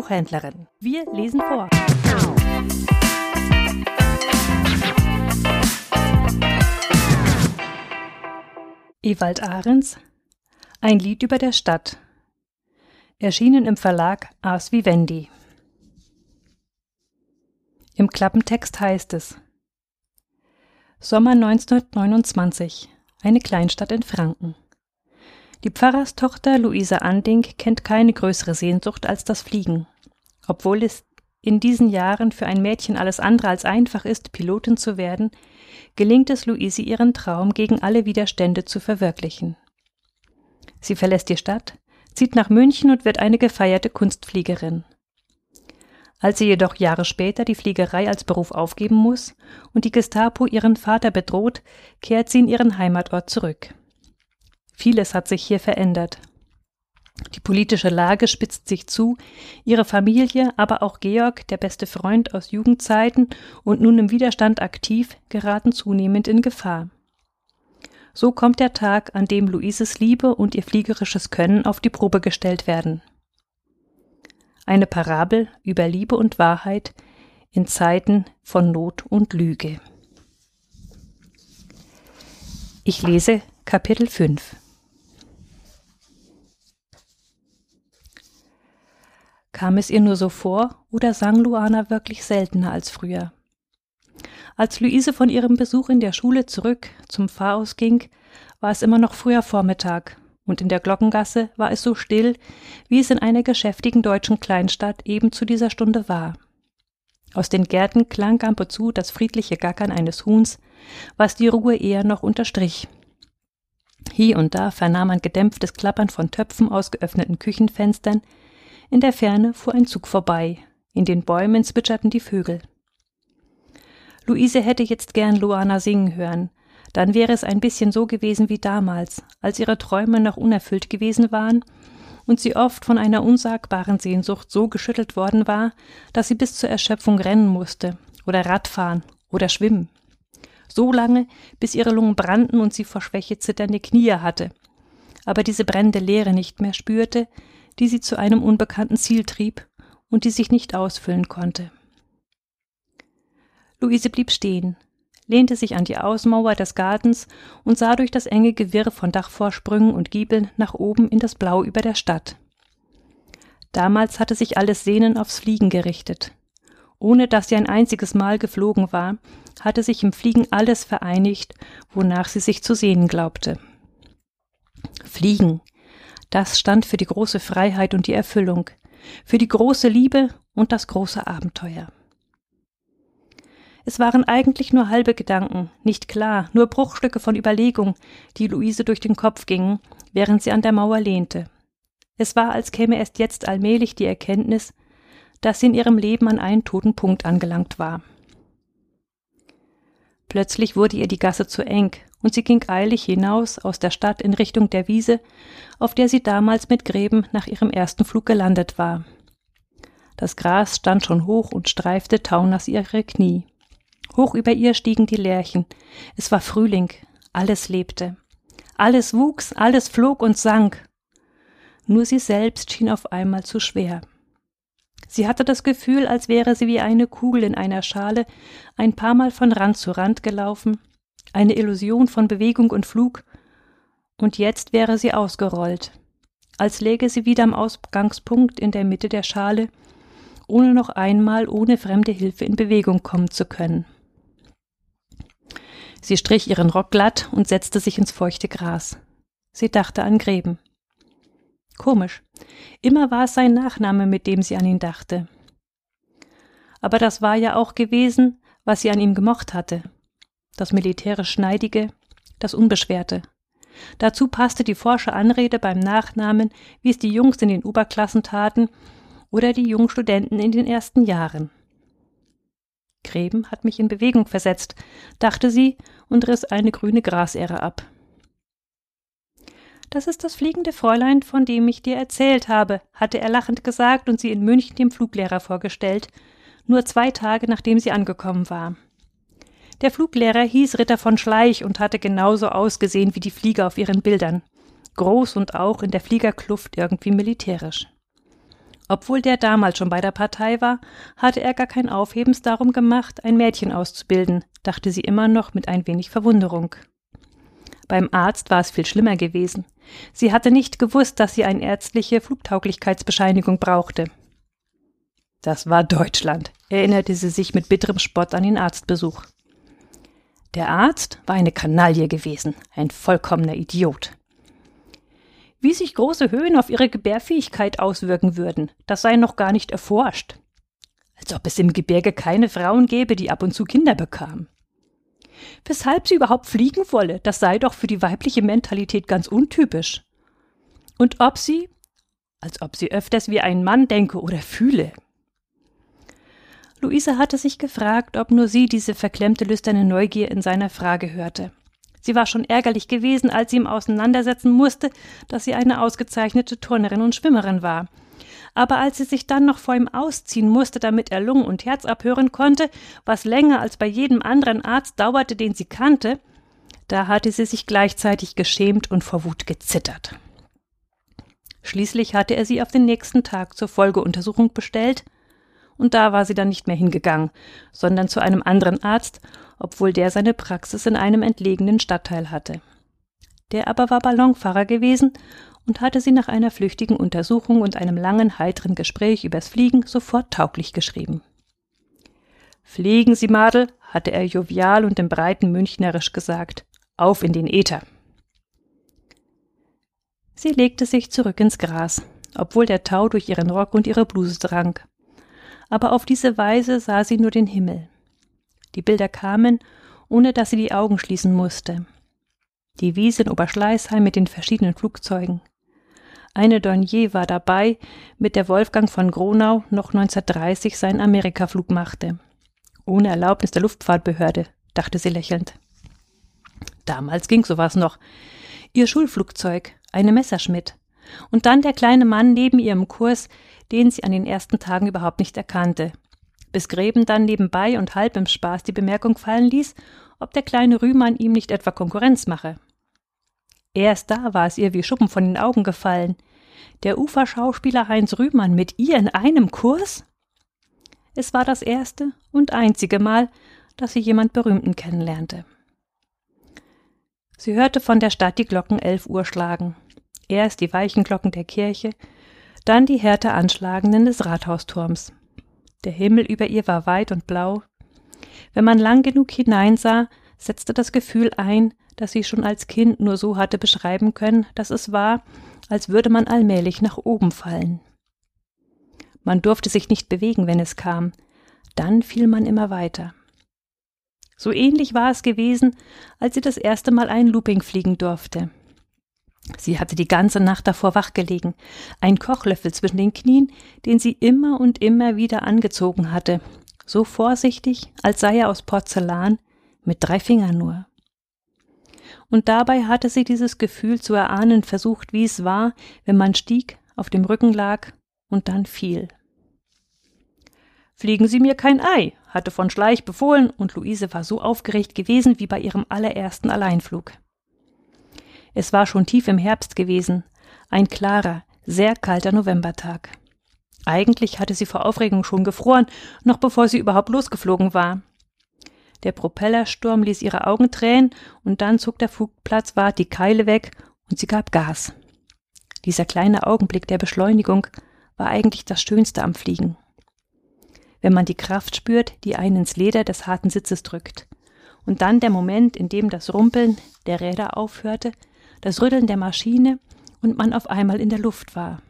Buchhändlerin. Wir lesen vor. Ewald Ahrens Ein Lied über der Stadt. Erschienen im Verlag Ars Vivendi. Im Klappentext heißt es Sommer 1929. Eine Kleinstadt in Franken. Die Pfarrerstochter Luisa Anding kennt keine größere Sehnsucht als das Fliegen. Obwohl es in diesen Jahren für ein Mädchen alles andere als einfach ist, Pilotin zu werden, gelingt es Luise ihren Traum gegen alle Widerstände zu verwirklichen. Sie verlässt die Stadt, zieht nach München und wird eine gefeierte Kunstfliegerin. Als sie jedoch Jahre später die Fliegerei als Beruf aufgeben muss und die Gestapo ihren Vater bedroht, kehrt sie in ihren Heimatort zurück. Vieles hat sich hier verändert. Die politische Lage spitzt sich zu, ihre Familie, aber auch Georg, der beste Freund aus Jugendzeiten und nun im Widerstand aktiv, geraten zunehmend in Gefahr. So kommt der Tag, an dem Luises Liebe und ihr fliegerisches Können auf die Probe gestellt werden. Eine Parabel über Liebe und Wahrheit in Zeiten von Not und Lüge. Ich lese Kapitel 5 Kam es ihr nur so vor oder sang Luana wirklich seltener als früher? Als Luise von ihrem Besuch in der Schule zurück zum Pfarrhaus ging, war es immer noch früher Vormittag, und in der Glockengasse war es so still, wie es in einer geschäftigen deutschen Kleinstadt eben zu dieser Stunde war. Aus den Gärten klang ab und zu das friedliche Gackern eines Huhns, was die Ruhe eher noch unterstrich. Hier und da vernahm man gedämpftes Klappern von Töpfen aus geöffneten Küchenfenstern, in der Ferne fuhr ein Zug vorbei. In den Bäumen zwitscherten die Vögel. Luise hätte jetzt gern Luana singen hören. Dann wäre es ein bisschen so gewesen wie damals, als ihre Träume noch unerfüllt gewesen waren und sie oft von einer unsagbaren Sehnsucht so geschüttelt worden war, dass sie bis zur Erschöpfung rennen musste oder Radfahren oder schwimmen. So lange, bis ihre Lungen brannten und sie vor Schwäche zitternde Knie hatte. Aber diese brennende Leere nicht mehr spürte, die sie zu einem unbekannten Ziel trieb und die sich nicht ausfüllen konnte. Luise blieb stehen, lehnte sich an die Außenmauer des Gartens und sah durch das enge Gewirr von Dachvorsprüngen und Giebeln nach oben in das Blau über der Stadt. Damals hatte sich alles Sehnen aufs Fliegen gerichtet. Ohne dass sie ein einziges Mal geflogen war, hatte sich im Fliegen alles vereinigt, wonach sie sich zu sehnen glaubte. Fliegen, das stand für die große Freiheit und die Erfüllung, für die große Liebe und das große Abenteuer. Es waren eigentlich nur halbe Gedanken, nicht klar, nur Bruchstücke von Überlegung, die Luise durch den Kopf gingen, während sie an der Mauer lehnte. Es war, als käme erst jetzt allmählich die Erkenntnis, dass sie in ihrem Leben an einen toten Punkt angelangt war. Plötzlich wurde ihr die Gasse zu eng, und sie ging eilig hinaus aus der Stadt in Richtung der Wiese, auf der sie damals mit Gräben nach ihrem ersten Flug gelandet war. Das Gras stand schon hoch und streifte Taunas ihre Knie. Hoch über ihr stiegen die Lerchen. Es war Frühling, alles lebte. Alles wuchs, alles flog und sank. Nur sie selbst schien auf einmal zu schwer. Sie hatte das Gefühl, als wäre sie wie eine Kugel in einer Schale ein paar Mal von Rand zu Rand gelaufen, eine Illusion von Bewegung und Flug, und jetzt wäre sie ausgerollt, als läge sie wieder am Ausgangspunkt in der Mitte der Schale, ohne noch einmal ohne fremde Hilfe in Bewegung kommen zu können. Sie strich ihren Rock glatt und setzte sich ins feuchte Gras. Sie dachte an Gräben. Komisch. Immer war es sein Nachname, mit dem sie an ihn dachte. Aber das war ja auch gewesen, was sie an ihm gemocht hatte das militärisch Schneidige, das Unbeschwerte. Dazu passte die forsche Anrede beim Nachnamen, wie es die Jungs in den Oberklassen taten oder die jungen Studenten in den ersten Jahren. Gräben hat mich in Bewegung versetzt, dachte sie und riss eine grüne Grasähre ab. Das ist das fliegende Fräulein, von dem ich dir erzählt habe, hatte er lachend gesagt und sie in München dem Fluglehrer vorgestellt, nur zwei Tage nachdem sie angekommen war. Der Fluglehrer hieß Ritter von Schleich und hatte genauso ausgesehen wie die Flieger auf ihren Bildern. Groß und auch in der Fliegerkluft irgendwie militärisch. Obwohl der damals schon bei der Partei war, hatte er gar kein Aufhebens darum gemacht, ein Mädchen auszubilden, dachte sie immer noch mit ein wenig Verwunderung. Beim Arzt war es viel schlimmer gewesen. Sie hatte nicht gewusst, dass sie eine ärztliche Flugtauglichkeitsbescheinigung brauchte. Das war Deutschland, erinnerte sie sich mit bitterem Spott an den Arztbesuch. Der Arzt war eine Kanaille gewesen, ein vollkommener Idiot. Wie sich große Höhen auf ihre Gebärfähigkeit auswirken würden, das sei noch gar nicht erforscht. Als ob es im Gebirge keine Frauen gäbe, die ab und zu Kinder bekamen. Weshalb sie überhaupt fliegen wolle, das sei doch für die weibliche Mentalität ganz untypisch. Und ob sie, als ob sie öfters wie ein Mann denke oder fühle. Luise hatte sich gefragt, ob nur sie diese verklemmte lüsterne Neugier in seiner Frage hörte. Sie war schon ärgerlich gewesen, als sie ihm auseinandersetzen musste, dass sie eine ausgezeichnete Turnerin und Schwimmerin war. Aber als sie sich dann noch vor ihm ausziehen musste, damit er Lungen und Herz abhören konnte, was länger als bei jedem anderen Arzt dauerte, den sie kannte, da hatte sie sich gleichzeitig geschämt und vor Wut gezittert. Schließlich hatte er sie auf den nächsten Tag zur Folgeuntersuchung bestellt, und da war sie dann nicht mehr hingegangen, sondern zu einem anderen Arzt obwohl der seine Praxis in einem entlegenen Stadtteil hatte. Der aber war Ballonfahrer gewesen und hatte sie nach einer flüchtigen Untersuchung und einem langen, heiteren Gespräch übers Fliegen sofort tauglich geschrieben. Fliegen Sie, Madel, hatte er jovial und im breiten Münchnerisch gesagt. Auf in den Äther. Sie legte sich zurück ins Gras, obwohl der Tau durch ihren Rock und ihre Bluse drang. Aber auf diese Weise sah sie nur den Himmel. Die Bilder kamen, ohne dass sie die Augen schließen musste. Die Wiese in Oberschleißheim mit den verschiedenen Flugzeugen. Eine Dornier war dabei, mit der Wolfgang von Gronau noch 1930 seinen Amerikaflug machte. Ohne Erlaubnis der Luftfahrtbehörde, dachte sie lächelnd. Damals ging sowas noch. Ihr Schulflugzeug, eine Messerschmidt. Und dann der kleine Mann neben ihrem Kurs, den sie an den ersten Tagen überhaupt nicht erkannte, bis Gräben dann nebenbei und halb im Spaß die Bemerkung fallen ließ, ob der kleine Rühmann ihm nicht etwa Konkurrenz mache. Erst da war es ihr wie Schuppen von den Augen gefallen. Der Uferschauspieler Heinz Rühmann mit ihr in einem Kurs? Es war das erste und einzige Mal, dass sie jemand Berühmten kennenlernte. Sie hörte von der Stadt die Glocken elf Uhr schlagen. Erst die weichen Glocken der Kirche, dann die härter anschlagenden des Rathausturms. Der Himmel über ihr war weit und blau. Wenn man lang genug hineinsah, setzte das Gefühl ein, das sie schon als Kind nur so hatte beschreiben können, dass es war, als würde man allmählich nach oben fallen. Man durfte sich nicht bewegen, wenn es kam, dann fiel man immer weiter. So ähnlich war es gewesen, als sie das erste Mal ein Looping fliegen durfte. Sie hatte die ganze Nacht davor wachgelegen, ein Kochlöffel zwischen den Knien, den sie immer und immer wieder angezogen hatte, so vorsichtig, als sei er aus Porzellan, mit drei Fingern nur. Und dabei hatte sie dieses Gefühl zu erahnen versucht, wie es war, wenn man stieg, auf dem Rücken lag und dann fiel. Fliegen Sie mir kein Ei, hatte von Schleich befohlen, und Luise war so aufgeregt gewesen wie bei ihrem allerersten Alleinflug. Es war schon tief im Herbst gewesen, ein klarer, sehr kalter Novembertag. Eigentlich hatte sie vor Aufregung schon gefroren, noch bevor sie überhaupt losgeflogen war. Der Propellersturm ließ ihre Augen tränen, und dann zog der Flugplatzwart die Keile weg und sie gab Gas. Dieser kleine Augenblick der Beschleunigung war eigentlich das Schönste am Fliegen. Wenn man die Kraft spürt, die einen ins Leder des harten Sitzes drückt. Und dann der Moment, in dem das Rumpeln der Räder aufhörte, das Rütteln der Maschine und man auf einmal in der Luft war.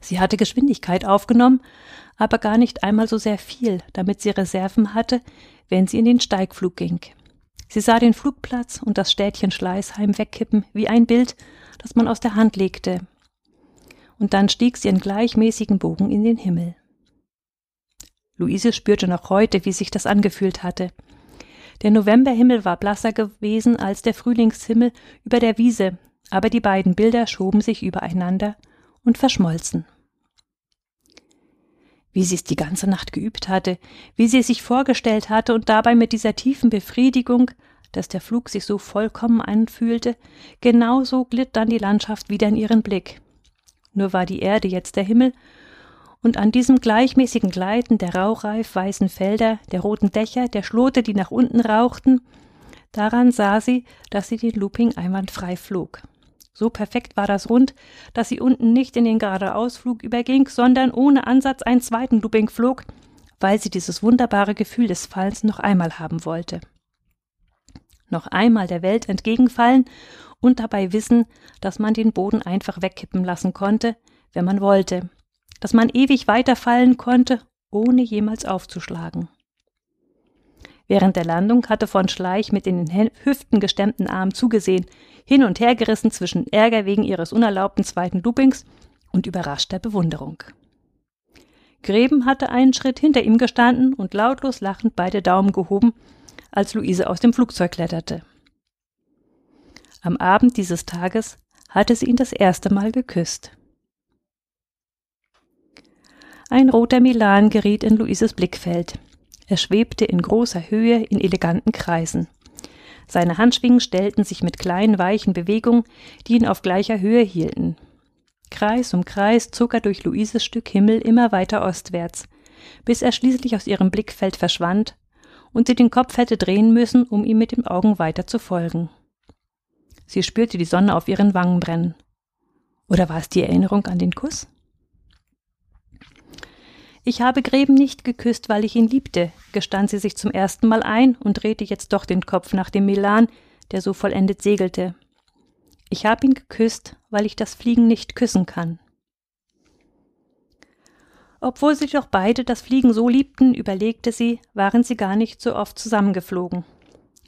Sie hatte Geschwindigkeit aufgenommen, aber gar nicht einmal so sehr viel, damit sie Reserven hatte, wenn sie in den Steigflug ging. Sie sah den Flugplatz und das Städtchen Schleißheim wegkippen wie ein Bild, das man aus der Hand legte. Und dann stieg sie in gleichmäßigen Bogen in den Himmel. Luise spürte noch heute, wie sich das angefühlt hatte. Der Novemberhimmel war blasser gewesen als der Frühlingshimmel über der Wiese, aber die beiden Bilder schoben sich übereinander und verschmolzen. Wie sie es die ganze Nacht geübt hatte, wie sie es sich vorgestellt hatte und dabei mit dieser tiefen Befriedigung, dass der Flug sich so vollkommen anfühlte, genauso glitt dann die Landschaft wieder in ihren Blick. Nur war die Erde jetzt der Himmel und an diesem gleichmäßigen Gleiten der rauchreif weißen Felder, der roten Dächer, der Schlote, die nach unten rauchten, daran sah sie, dass sie den Looping einwandfrei flog. So perfekt war das Rund, dass sie unten nicht in den geradeausflug überging, sondern ohne Ansatz einen zweiten Looping flog, weil sie dieses wunderbare Gefühl des Fallens noch einmal haben wollte. Noch einmal der Welt entgegenfallen und dabei wissen, dass man den Boden einfach wegkippen lassen konnte, wenn man wollte, dass man ewig weiterfallen konnte, ohne jemals aufzuschlagen. Während der Landung hatte von Schleich mit in den Hüften gestemmten Armen zugesehen, hin und her gerissen zwischen Ärger wegen ihres unerlaubten zweiten Loopings und überraschter Bewunderung. Greben hatte einen Schritt hinter ihm gestanden und lautlos lachend beide Daumen gehoben, als Luise aus dem Flugzeug kletterte. Am Abend dieses Tages hatte sie ihn das erste Mal geküsst. Ein roter Milan geriet in Luises Blickfeld. Er schwebte in großer Höhe in eleganten Kreisen. Seine Handschwingen stellten sich mit kleinen weichen Bewegungen, die ihn auf gleicher Höhe hielten. Kreis um Kreis zog er durch Luises Stück Himmel immer weiter ostwärts, bis er schließlich aus ihrem Blickfeld verschwand und sie den Kopf hätte drehen müssen, um ihm mit den Augen weiter zu folgen. Sie spürte die Sonne auf ihren Wangen brennen. Oder war es die Erinnerung an den Kuss? Ich habe Greben nicht geküsst, weil ich ihn liebte, gestand sie sich zum ersten Mal ein und drehte jetzt doch den Kopf nach dem Milan, der so vollendet segelte. Ich habe ihn geküsst, weil ich das Fliegen nicht küssen kann. Obwohl sie doch beide das Fliegen so liebten, überlegte sie, waren sie gar nicht so oft zusammengeflogen.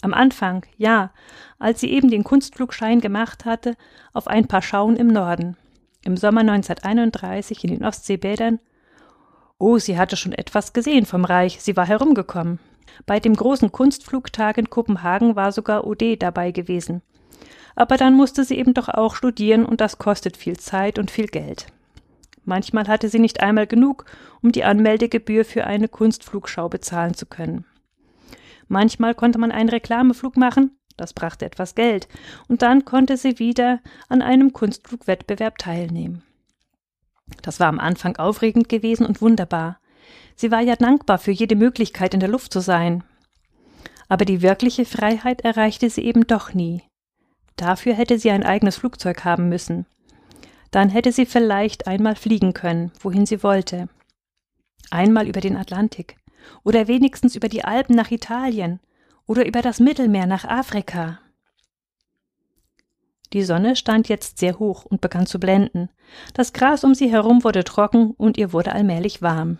Am Anfang, ja, als sie eben den Kunstflugschein gemacht hatte, auf ein paar Schauen im Norden. Im Sommer 1931 in den Ostseebädern Oh, sie hatte schon etwas gesehen vom Reich, sie war herumgekommen. Bei dem großen Kunstflugtag in Kopenhagen war sogar OD dabei gewesen. Aber dann musste sie eben doch auch studieren und das kostet viel Zeit und viel Geld. Manchmal hatte sie nicht einmal genug, um die Anmeldegebühr für eine Kunstflugschau bezahlen zu können. Manchmal konnte man einen Reklameflug machen, das brachte etwas Geld, und dann konnte sie wieder an einem Kunstflugwettbewerb teilnehmen. Das war am Anfang aufregend gewesen und wunderbar. Sie war ja dankbar für jede Möglichkeit, in der Luft zu sein. Aber die wirkliche Freiheit erreichte sie eben doch nie. Dafür hätte sie ein eigenes Flugzeug haben müssen. Dann hätte sie vielleicht einmal fliegen können, wohin sie wollte. Einmal über den Atlantik. Oder wenigstens über die Alpen nach Italien. Oder über das Mittelmeer nach Afrika. Die Sonne stand jetzt sehr hoch und begann zu blenden. Das Gras um sie herum wurde trocken und ihr wurde allmählich warm.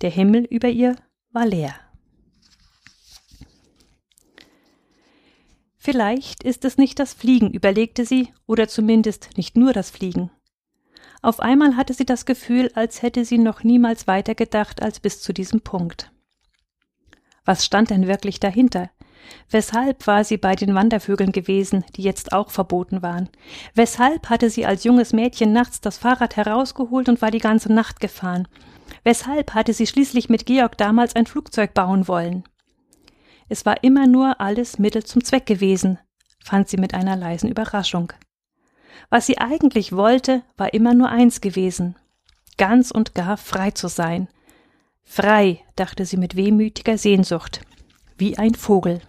Der Himmel über ihr war leer. Vielleicht ist es nicht das Fliegen, überlegte sie, oder zumindest nicht nur das Fliegen. Auf einmal hatte sie das Gefühl, als hätte sie noch niemals weiter gedacht als bis zu diesem Punkt. Was stand denn wirklich dahinter? Weshalb war sie bei den Wandervögeln gewesen, die jetzt auch verboten waren? Weshalb hatte sie als junges Mädchen nachts das Fahrrad herausgeholt und war die ganze Nacht gefahren? Weshalb hatte sie schließlich mit Georg damals ein Flugzeug bauen wollen? Es war immer nur alles Mittel zum Zweck gewesen, fand sie mit einer leisen Überraschung. Was sie eigentlich wollte, war immer nur eins gewesen, ganz und gar frei zu sein. Frei, dachte sie mit wehmütiger Sehnsucht, wie ein Vogel.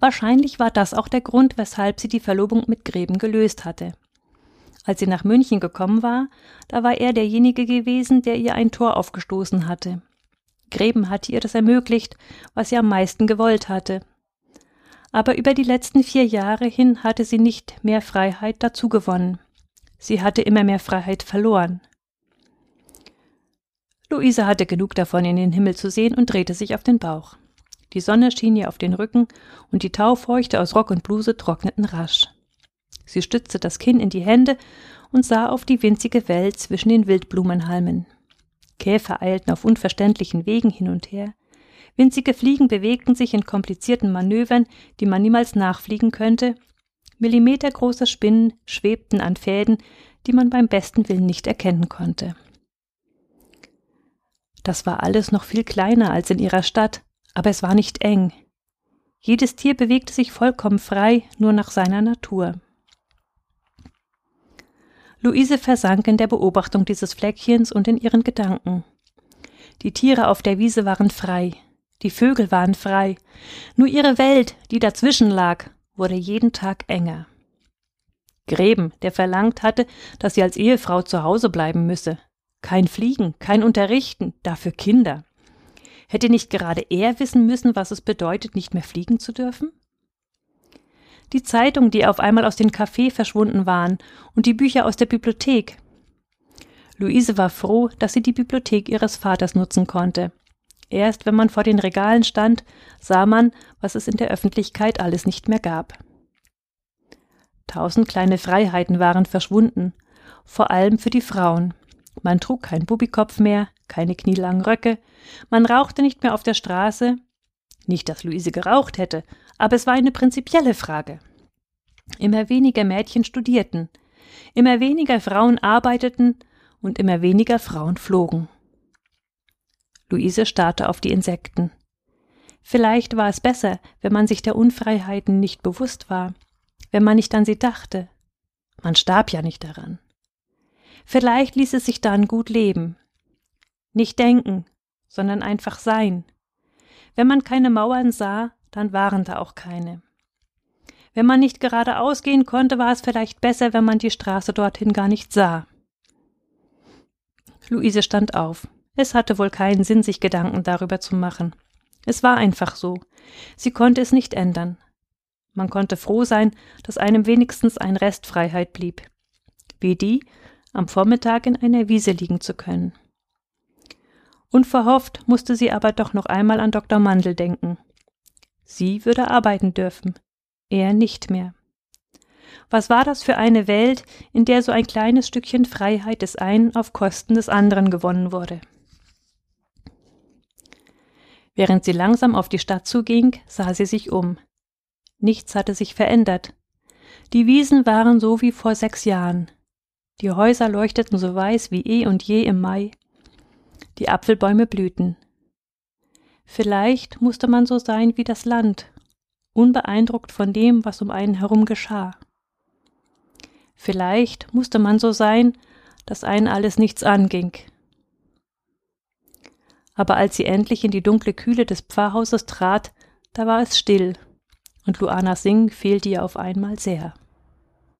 Wahrscheinlich war das auch der Grund, weshalb sie die Verlobung mit Greben gelöst hatte. Als sie nach München gekommen war, da war er derjenige gewesen, der ihr ein Tor aufgestoßen hatte. Greben hatte ihr das ermöglicht, was sie am meisten gewollt hatte. Aber über die letzten vier Jahre hin hatte sie nicht mehr Freiheit dazu gewonnen. Sie hatte immer mehr Freiheit verloren. Luise hatte genug davon, in den Himmel zu sehen und drehte sich auf den Bauch. Die Sonne schien ihr auf den Rücken und die Taufeuchte aus Rock und Bluse trockneten rasch. Sie stützte das Kinn in die Hände und sah auf die winzige Welt zwischen den Wildblumenhalmen. Käfer eilten auf unverständlichen Wegen hin und her. Winzige Fliegen bewegten sich in komplizierten Manövern, die man niemals nachfliegen könnte. Millimetergroße Spinnen schwebten an Fäden, die man beim besten Willen nicht erkennen konnte. Das war alles noch viel kleiner als in ihrer Stadt, aber es war nicht eng. Jedes Tier bewegte sich vollkommen frei, nur nach seiner Natur. Luise versank in der Beobachtung dieses Fleckchens und in ihren Gedanken. Die Tiere auf der Wiese waren frei, die Vögel waren frei, nur ihre Welt, die dazwischen lag, wurde jeden Tag enger. Gräben, der verlangt hatte, dass sie als Ehefrau zu Hause bleiben müsse. Kein Fliegen, kein Unterrichten, dafür Kinder. Hätte nicht gerade er wissen müssen, was es bedeutet, nicht mehr fliegen zu dürfen? Die Zeitungen, die auf einmal aus den Cafés verschwunden waren, und die Bücher aus der Bibliothek. Luise war froh, dass sie die Bibliothek ihres Vaters nutzen konnte. Erst wenn man vor den Regalen stand, sah man, was es in der Öffentlichkeit alles nicht mehr gab. Tausend kleine Freiheiten waren verschwunden, vor allem für die Frauen. Man trug keinen Bubikopf mehr, keine knielangen Röcke, man rauchte nicht mehr auf der Straße. Nicht, dass Luise geraucht hätte, aber es war eine prinzipielle Frage. Immer weniger Mädchen studierten, immer weniger Frauen arbeiteten und immer weniger Frauen flogen. Luise starrte auf die Insekten. Vielleicht war es besser, wenn man sich der Unfreiheiten nicht bewusst war, wenn man nicht an sie dachte. Man starb ja nicht daran. Vielleicht ließ es sich dann gut leben. Nicht denken, sondern einfach sein. Wenn man keine Mauern sah, dann waren da auch keine. Wenn man nicht geradeaus gehen konnte, war es vielleicht besser, wenn man die Straße dorthin gar nicht sah. Luise stand auf. Es hatte wohl keinen Sinn, sich Gedanken darüber zu machen. Es war einfach so. Sie konnte es nicht ändern. Man konnte froh sein, dass einem wenigstens ein Rest Freiheit blieb. Wie die, am Vormittag in einer Wiese liegen zu können. Unverhofft musste sie aber doch noch einmal an Dr. Mandel denken. Sie würde arbeiten dürfen, er nicht mehr. Was war das für eine Welt, in der so ein kleines Stückchen Freiheit des einen auf Kosten des anderen gewonnen wurde? Während sie langsam auf die Stadt zuging, sah sie sich um. Nichts hatte sich verändert. Die Wiesen waren so wie vor sechs Jahren. Die Häuser leuchteten so weiß wie eh und je im Mai. Die Apfelbäume blühten. Vielleicht musste man so sein wie das Land, unbeeindruckt von dem, was um einen herum geschah. Vielleicht musste man so sein, dass einen alles nichts anging. Aber als sie endlich in die dunkle Kühle des Pfarrhauses trat, da war es still, und Luana Singh fehlte ihr auf einmal sehr.